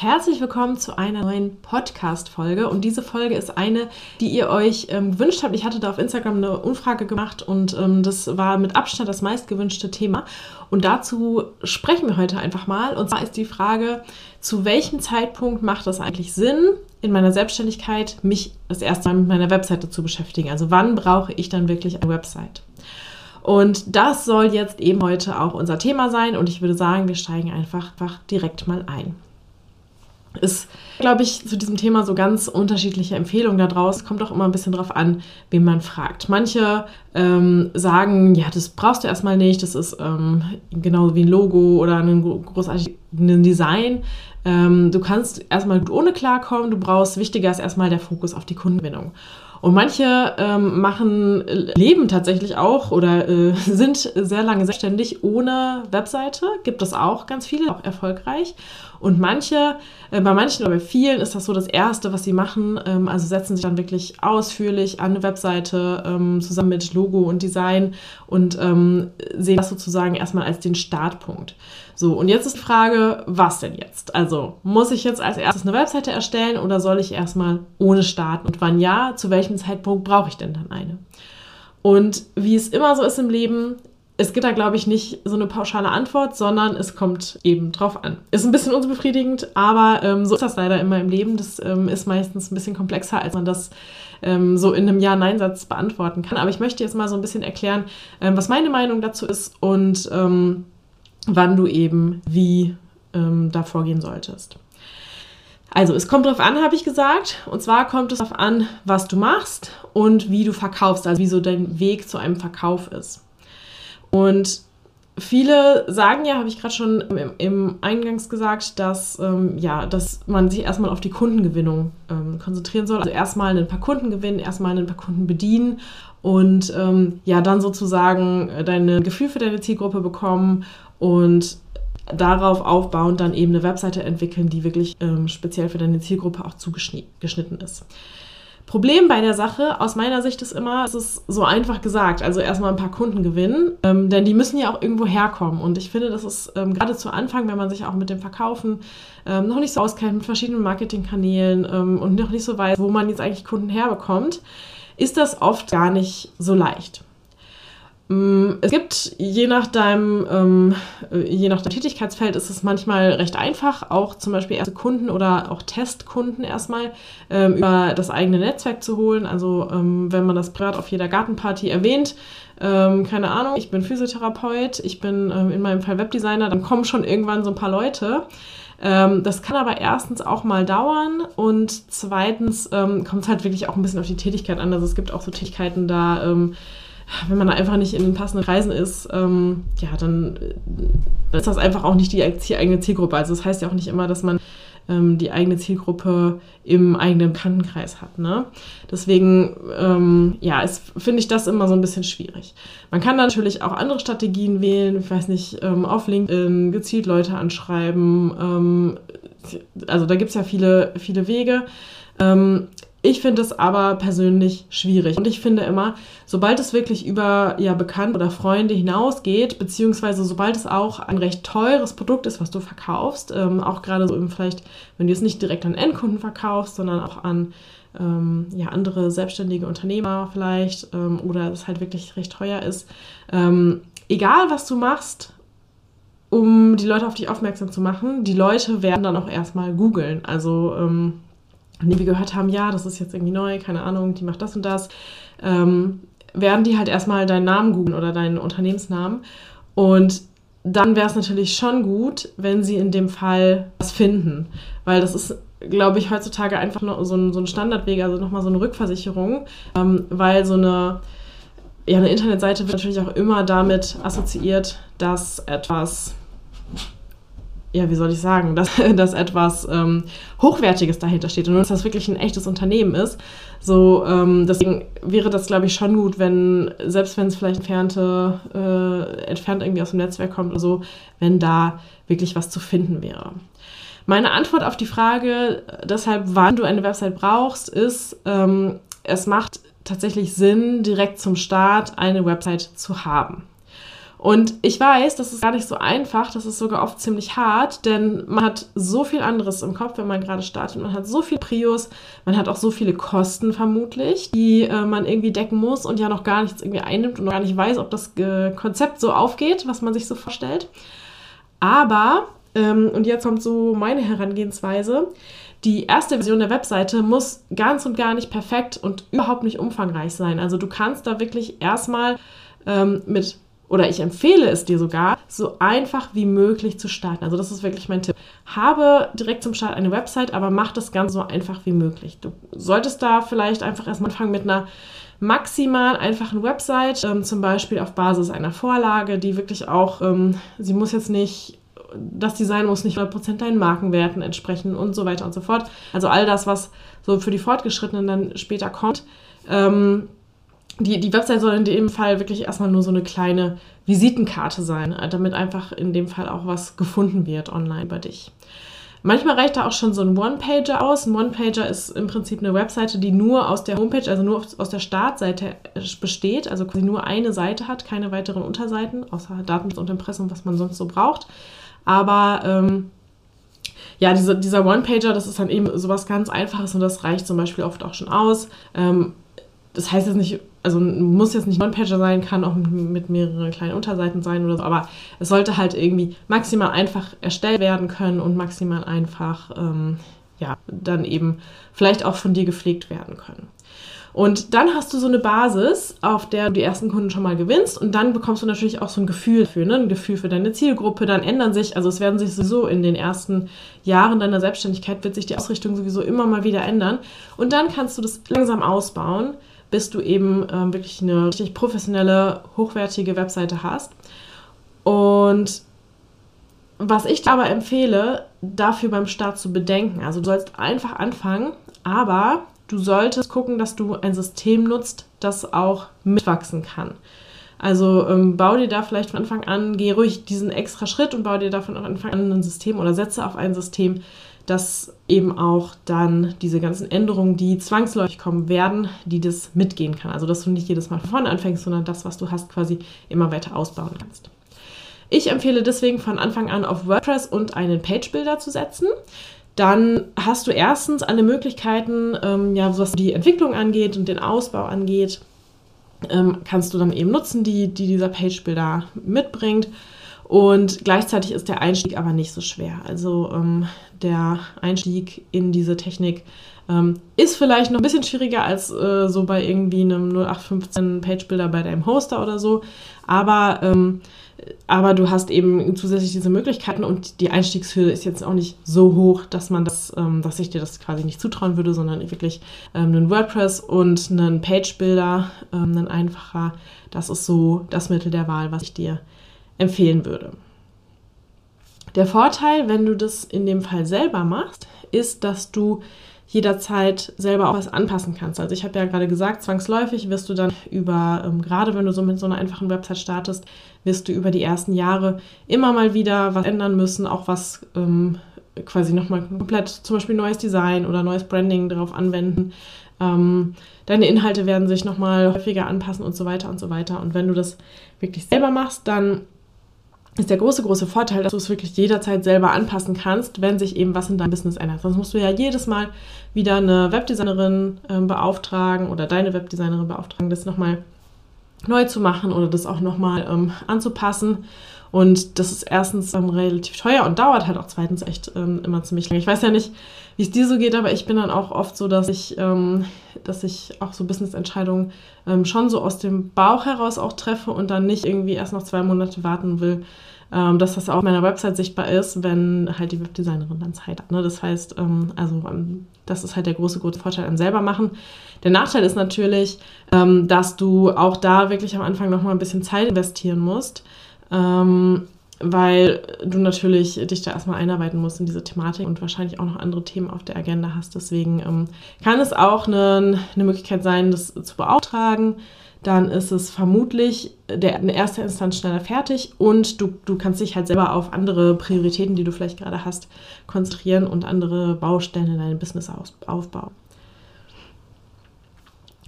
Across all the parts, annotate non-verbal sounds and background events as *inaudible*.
Herzlich willkommen zu einer neuen Podcast-Folge. Und diese Folge ist eine, die ihr euch ähm, gewünscht habt. Ich hatte da auf Instagram eine Umfrage gemacht und ähm, das war mit Abstand das meistgewünschte Thema. Und dazu sprechen wir heute einfach mal. Und zwar ist die Frage, zu welchem Zeitpunkt macht es eigentlich Sinn, in meiner Selbstständigkeit mich das erste Mal mit meiner Webseite zu beschäftigen? Also wann brauche ich dann wirklich eine Website? Und das soll jetzt eben heute auch unser Thema sein. Und ich würde sagen, wir steigen einfach, einfach direkt mal ein ist, glaube ich, zu diesem Thema so ganz unterschiedliche Empfehlungen da draußen. Kommt auch immer ein bisschen drauf an, wen man fragt. Manche ähm, sagen, ja, das brauchst du erstmal nicht, das ist ähm, genauso wie ein Logo oder ein großartiges Design. Ähm, du kannst erstmal gut ohne klarkommen, du brauchst, wichtiger ist erstmal der Fokus auf die Kundengewinnung. Und manche ähm, machen, leben tatsächlich auch oder äh, *laughs* sind sehr lange selbstständig ohne Webseite. Gibt es auch ganz viele, auch erfolgreich. Und manche, äh, bei manchen oder bei vielen ist das so das Erste, was sie machen. Ähm, also setzen sich dann wirklich ausführlich an eine Webseite ähm, zusammen mit Logo und Design und ähm, sehen das sozusagen erstmal als den Startpunkt. So, und jetzt ist die Frage, was denn jetzt? Also, muss ich jetzt als erstes eine Webseite erstellen oder soll ich erstmal ohne starten? Und wann ja, zu welchem Zeitpunkt brauche ich denn dann eine? Und wie es immer so ist im Leben, es gibt da, glaube ich, nicht so eine pauschale Antwort, sondern es kommt eben drauf an. Ist ein bisschen unbefriedigend, aber ähm, so ist das leider immer im Leben. Das ähm, ist meistens ein bisschen komplexer, als man das ähm, so in einem Ja-Nein-Satz beantworten kann. Aber ich möchte jetzt mal so ein bisschen erklären, ähm, was meine Meinung dazu ist und ähm, wann du eben wie ähm, da vorgehen solltest. Also, es kommt darauf an, habe ich gesagt. Und zwar kommt es darauf an, was du machst und wie du verkaufst, also wie so dein Weg zu einem Verkauf ist. Und viele sagen ja, habe ich gerade schon im, im, Eingangs gesagt, dass, ähm, ja, dass man sich erstmal auf die Kundengewinnung ähm, konzentrieren soll. Also erstmal ein paar Kunden gewinnen, erstmal ein paar Kunden bedienen und ähm, ja, dann sozusagen dein Gefühl für deine Zielgruppe bekommen und darauf aufbauend dann eben eine Webseite entwickeln, die wirklich ähm, speziell für deine Zielgruppe auch zugeschnitten ist. Problem bei der Sache aus meiner Sicht ist immer, es ist so einfach gesagt, also erstmal ein paar Kunden gewinnen, ähm, denn die müssen ja auch irgendwo herkommen. Und ich finde, das ist ähm, gerade zu Anfang, wenn man sich auch mit dem Verkaufen ähm, noch nicht so auskennt, mit verschiedenen Marketingkanälen ähm, und noch nicht so weiß, wo man jetzt eigentlich Kunden herbekommt, ist das oft gar nicht so leicht. Mm, es gibt, je nach deinem, ähm, je nach deinem Tätigkeitsfeld, ist es manchmal recht einfach, auch zum Beispiel erste Kunden oder auch Testkunden erstmal ähm, über das eigene Netzwerk zu holen. Also ähm, wenn man das privat auf jeder Gartenparty erwähnt, ähm, keine Ahnung, ich bin Physiotherapeut, ich bin ähm, in meinem Fall Webdesigner, dann kommen schon irgendwann so ein paar Leute. Ähm, das kann aber erstens auch mal dauern und zweitens kommt es halt wirklich auch ein bisschen auf die Tätigkeit an. Also es gibt auch so Tätigkeiten da, wenn man da einfach nicht in den passenden Kreisen ist, ähm, ja, dann, dann, ist das einfach auch nicht die eigene Zielgruppe. Also das heißt ja auch nicht immer, dass man ähm, die eigene Zielgruppe im eigenen Bekanntenkreis hat. Ne? Deswegen, ähm, ja, finde ich das immer so ein bisschen schwierig. Man kann natürlich auch andere Strategien wählen, ich weiß nicht, ähm, auf LinkedIn gezielt Leute anschreiben. Ähm, also da gibt es ja viele, viele Wege. Ich finde es aber persönlich schwierig. Und ich finde immer, sobald es wirklich über ja, Bekannte oder Freunde hinausgeht, beziehungsweise sobald es auch ein recht teures Produkt ist, was du verkaufst, ähm, auch gerade so eben vielleicht, wenn du es nicht direkt an Endkunden verkaufst, sondern auch an ähm, ja, andere selbstständige Unternehmer vielleicht ähm, oder es halt wirklich recht teuer ist, ähm, egal was du machst, um die Leute auf dich aufmerksam zu machen, die Leute werden dann auch erstmal googeln. Also ähm, die wir gehört haben, ja, das ist jetzt irgendwie neu, keine Ahnung, die macht das und das, ähm, werden die halt erstmal deinen Namen googeln oder deinen Unternehmensnamen. Und dann wäre es natürlich schon gut, wenn sie in dem Fall was finden. Weil das ist, glaube ich, heutzutage einfach nur so ein, so ein Standardweg, also nochmal so eine Rückversicherung, ähm, weil so eine, ja, eine Internetseite wird natürlich auch immer damit assoziiert, dass etwas ja, wie soll ich sagen, dass, *laughs* dass etwas ähm, Hochwertiges dahinter steht und dass das wirklich ein echtes Unternehmen ist. So, ähm, deswegen wäre das, glaube ich, schon gut, wenn, selbst wenn es vielleicht entfernte, äh, entfernt irgendwie aus dem Netzwerk kommt oder so, wenn da wirklich was zu finden wäre. Meine Antwort auf die Frage, deshalb, wann du eine Website brauchst, ist, ähm, es macht tatsächlich Sinn, direkt zum Start eine Website zu haben. Und ich weiß, das ist gar nicht so einfach, das ist sogar oft ziemlich hart, denn man hat so viel anderes im Kopf, wenn man gerade startet. Man hat so viel Prios, man hat auch so viele Kosten vermutlich, die äh, man irgendwie decken muss und ja noch gar nichts irgendwie einnimmt und noch gar nicht weiß, ob das äh, Konzept so aufgeht, was man sich so vorstellt. Aber, ähm, und jetzt kommt so meine Herangehensweise, die erste Version der Webseite muss ganz und gar nicht perfekt und überhaupt nicht umfangreich sein. Also du kannst da wirklich erstmal ähm, mit oder ich empfehle es dir sogar, so einfach wie möglich zu starten. Also das ist wirklich mein Tipp. Habe direkt zum Start eine Website, aber mach das Ganze so einfach wie möglich. Du solltest da vielleicht einfach erstmal anfangen mit einer maximal einfachen Website, ähm, zum Beispiel auf Basis einer Vorlage, die wirklich auch, ähm, sie muss jetzt nicht, das Design muss nicht 100% deinen Markenwerten entsprechen und so weiter und so fort. Also all das, was so für die Fortgeschrittenen dann später kommt. Ähm, die, die Website soll in dem Fall wirklich erstmal nur so eine kleine Visitenkarte sein, äh, damit einfach in dem Fall auch was gefunden wird online über dich. Manchmal reicht da auch schon so ein One-Pager aus. Ein One-Pager ist im Prinzip eine Webseite, die nur aus der Homepage, also nur aus der Startseite besteht, also quasi nur eine Seite hat, keine weiteren Unterseiten, außer Datenschutz und Impressum, was man sonst so braucht. Aber ähm, ja, diese, dieser One-Pager, das ist dann eben sowas ganz Einfaches und das reicht zum Beispiel oft auch schon aus. Ähm, das heißt jetzt nicht, also muss jetzt nicht One-Pager sein, kann auch mit mehreren kleinen Unterseiten sein oder so, aber es sollte halt irgendwie maximal einfach erstellt werden können und maximal einfach, ähm, ja, dann eben vielleicht auch von dir gepflegt werden können. Und dann hast du so eine Basis, auf der du die ersten Kunden schon mal gewinnst und dann bekommst du natürlich auch so ein Gefühl für, ne? ein Gefühl für deine Zielgruppe. Dann ändern sich, also es werden sich sowieso in den ersten Jahren deiner Selbstständigkeit wird sich die Ausrichtung sowieso immer mal wieder ändern. Und dann kannst du das langsam ausbauen bis du eben ähm, wirklich eine richtig professionelle, hochwertige Webseite hast. Und was ich aber empfehle, dafür beim Start zu bedenken, also du sollst einfach anfangen, aber du solltest gucken, dass du ein System nutzt, das auch mitwachsen kann. Also ähm, bau dir da vielleicht von Anfang an, geh ruhig diesen extra Schritt und bau dir da von Anfang an ein System oder setze auf ein System, dass eben auch dann diese ganzen Änderungen, die zwangsläufig kommen werden, die das mitgehen kann. Also dass du nicht jedes Mal von vorne anfängst, sondern das, was du hast, quasi immer weiter ausbauen kannst. Ich empfehle deswegen von Anfang an auf WordPress und einen Page-Builder zu setzen. Dann hast du erstens alle Möglichkeiten, ähm, ja, was die Entwicklung angeht und den Ausbau angeht, ähm, kannst du dann eben nutzen, die, die dieser Page-Builder mitbringt. Und gleichzeitig ist der Einstieg aber nicht so schwer. Also ähm, der Einstieg in diese Technik ähm, ist vielleicht noch ein bisschen schwieriger als äh, so bei irgendwie einem 0815 Page-Builder bei deinem Hoster oder so. Aber, ähm, aber du hast eben zusätzlich diese Möglichkeiten und die Einstiegshürde ist jetzt auch nicht so hoch, dass man das, ähm, dass ich dir das quasi nicht zutrauen würde, sondern wirklich ähm, einen WordPress und einen Page-Builder, ähm, ein einfacher, das ist so das Mittel der Wahl, was ich dir empfehlen würde. Der Vorteil, wenn du das in dem Fall selber machst, ist, dass du jederzeit selber auch was anpassen kannst. Also ich habe ja gerade gesagt, zwangsläufig wirst du dann über, ähm, gerade wenn du so mit so einer einfachen Website startest, wirst du über die ersten Jahre immer mal wieder was ändern müssen, auch was ähm, quasi nochmal komplett, zum Beispiel neues Design oder neues Branding darauf anwenden. Ähm, deine Inhalte werden sich nochmal häufiger anpassen und so weiter und so weiter. Und wenn du das wirklich selber machst, dann ist der große, große Vorteil, dass du es wirklich jederzeit selber anpassen kannst, wenn sich eben was in deinem Business ändert. Sonst musst du ja jedes Mal wieder eine Webdesignerin äh, beauftragen oder deine Webdesignerin beauftragen, das nochmal neu zu machen oder das auch nochmal ähm, anzupassen. Und das ist erstens ähm, relativ teuer und dauert halt auch zweitens echt ähm, immer ziemlich lange. Ich weiß ja nicht, wie es dir so geht, aber ich bin dann auch oft so, dass ich, ähm, dass ich auch so Business-Entscheidungen ähm, schon so aus dem Bauch heraus auch treffe und dann nicht irgendwie erst noch zwei Monate warten will, ähm, dass das auch auf meiner Website sichtbar ist, wenn halt die Webdesignerin dann Zeit hat. Ne? Das heißt, ähm, also das ist halt der große, große Vorteil an selber machen. Der Nachteil ist natürlich, dass du auch da wirklich am Anfang noch mal ein bisschen Zeit investieren musst ähm, weil du natürlich dich da erstmal einarbeiten musst in diese Thematik und wahrscheinlich auch noch andere Themen auf der Agenda hast. Deswegen ähm, kann es auch eine, eine Möglichkeit sein, das zu beauftragen. Dann ist es vermutlich der, in erster Instanz schneller fertig und du, du kannst dich halt selber auf andere Prioritäten, die du vielleicht gerade hast, konzentrieren und andere Baustellen in deinem Business aufbauen.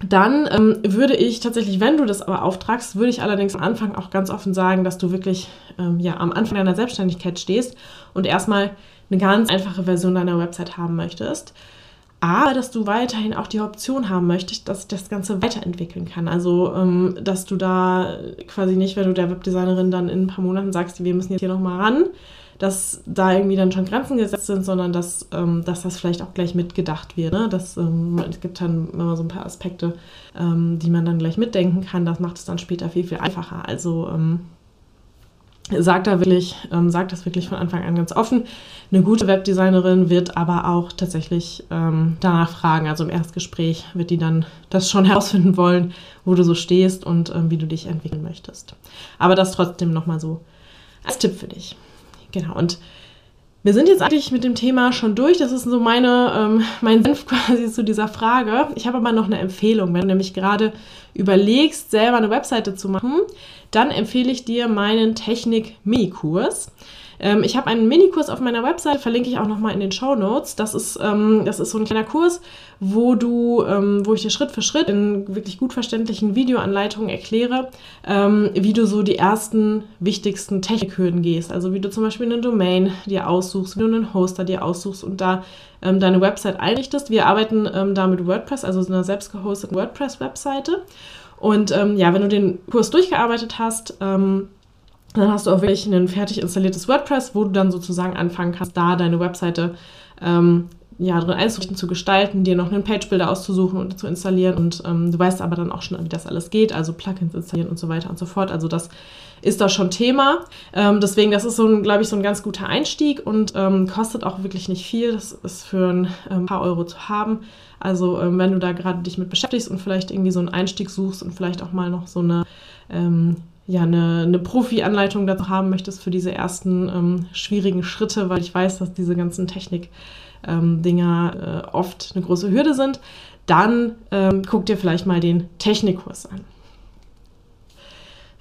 Dann ähm, würde ich tatsächlich, wenn du das aber auftragst, würde ich allerdings am Anfang auch ganz offen sagen, dass du wirklich ähm, ja, am Anfang deiner Selbstständigkeit stehst und erstmal eine ganz einfache Version deiner Website haben möchtest. Aber dass du weiterhin auch die Option haben möchtest, dass das Ganze weiterentwickeln kann. Also, ähm, dass du da quasi nicht, wenn du der Webdesignerin dann in ein paar Monaten sagst, wir müssen jetzt hier nochmal ran, dass da irgendwie dann schon Grenzen gesetzt sind, sondern dass, ähm, dass das vielleicht auch gleich mitgedacht wird. Ne? Dass, ähm, es gibt dann immer so ein paar Aspekte, ähm, die man dann gleich mitdenken kann. Das macht es dann später viel, viel einfacher. Also ähm, sagt da wirklich, ähm, sagt das wirklich von Anfang an ganz offen. Eine gute Webdesignerin wird aber auch tatsächlich ähm, danach fragen. Also im Erstgespräch wird die dann das schon *laughs* herausfinden wollen, wo du so stehst und ähm, wie du dich entwickeln möchtest. Aber das trotzdem nochmal so als Tipp für dich. Genau. Und wir sind jetzt eigentlich mit dem Thema schon durch. Das ist so meine, ähm, mein Senf *laughs* quasi zu dieser Frage. Ich habe aber noch eine Empfehlung. Wenn du nämlich gerade überlegst, selber eine Webseite zu machen, dann empfehle ich dir meinen Technik-Mini-Kurs. Ähm, ich habe einen Minikurs auf meiner Website, verlinke ich auch nochmal in den Show Notes. Das ist, ähm, das ist so ein kleiner Kurs, wo du, ähm, wo ich dir Schritt für Schritt in wirklich gut verständlichen Videoanleitungen erkläre, ähm, wie du so die ersten wichtigsten Technikhürden gehst. Also wie du zum Beispiel eine Domain dir aussuchst, wie du einen Hoster dir aussuchst und da ähm, deine Website einrichtest. Wir arbeiten ähm, da mit WordPress, also so einer selbst gehosteten WordPress-Webseite. Und ja, wenn du den Kurs durchgearbeitet hast, dann hast du auch wirklich ein fertig installiertes WordPress, wo du dann sozusagen anfangen kannst, da deine Webseite ähm, ja, drin einzurichten, zu gestalten, dir noch einen Page-Builder auszusuchen und zu installieren. Und ähm, du weißt aber dann auch schon, wie das alles geht, also Plugins installieren und so weiter und so fort. Also das ist da schon Thema. Ähm, deswegen, das ist so, glaube ich, so ein ganz guter Einstieg und ähm, kostet auch wirklich nicht viel. Das ist für ein ähm, paar Euro zu haben. Also ähm, wenn du da gerade dich mit beschäftigst und vielleicht irgendwie so einen Einstieg suchst und vielleicht auch mal noch so eine ähm, ja, eine, eine Profi-Anleitung dazu haben möchtest für diese ersten ähm, schwierigen Schritte, weil ich weiß, dass diese ganzen Technik-Dinger ähm, äh, oft eine große Hürde sind, dann ähm, guck dir vielleicht mal den Technikkurs an.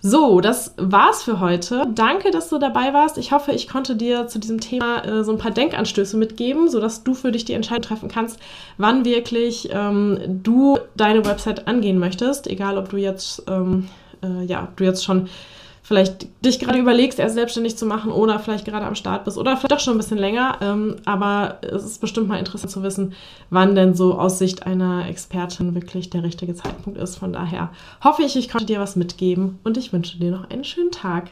So, das war's für heute. Danke, dass du dabei warst. Ich hoffe, ich konnte dir zu diesem Thema äh, so ein paar Denkanstöße mitgeben, sodass du für dich die Entscheidung treffen kannst, wann wirklich ähm, du deine Website angehen möchtest. Egal, ob du jetzt ähm, äh, ja, du jetzt schon vielleicht dich gerade überlegst, erst selbstständig zu machen oder vielleicht gerade am Start bist oder vielleicht doch schon ein bisschen länger. Ähm, aber es ist bestimmt mal interessant zu wissen, wann denn so aus Sicht einer Expertin wirklich der richtige Zeitpunkt ist. Von daher hoffe ich, ich konnte dir was mitgeben und ich wünsche dir noch einen schönen Tag.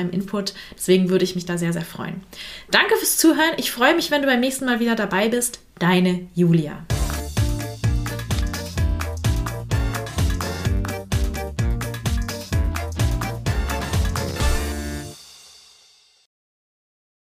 deinem Input. Deswegen würde ich mich da sehr, sehr freuen. Danke fürs Zuhören. Ich freue mich, wenn du beim nächsten Mal wieder dabei bist. Deine Julia.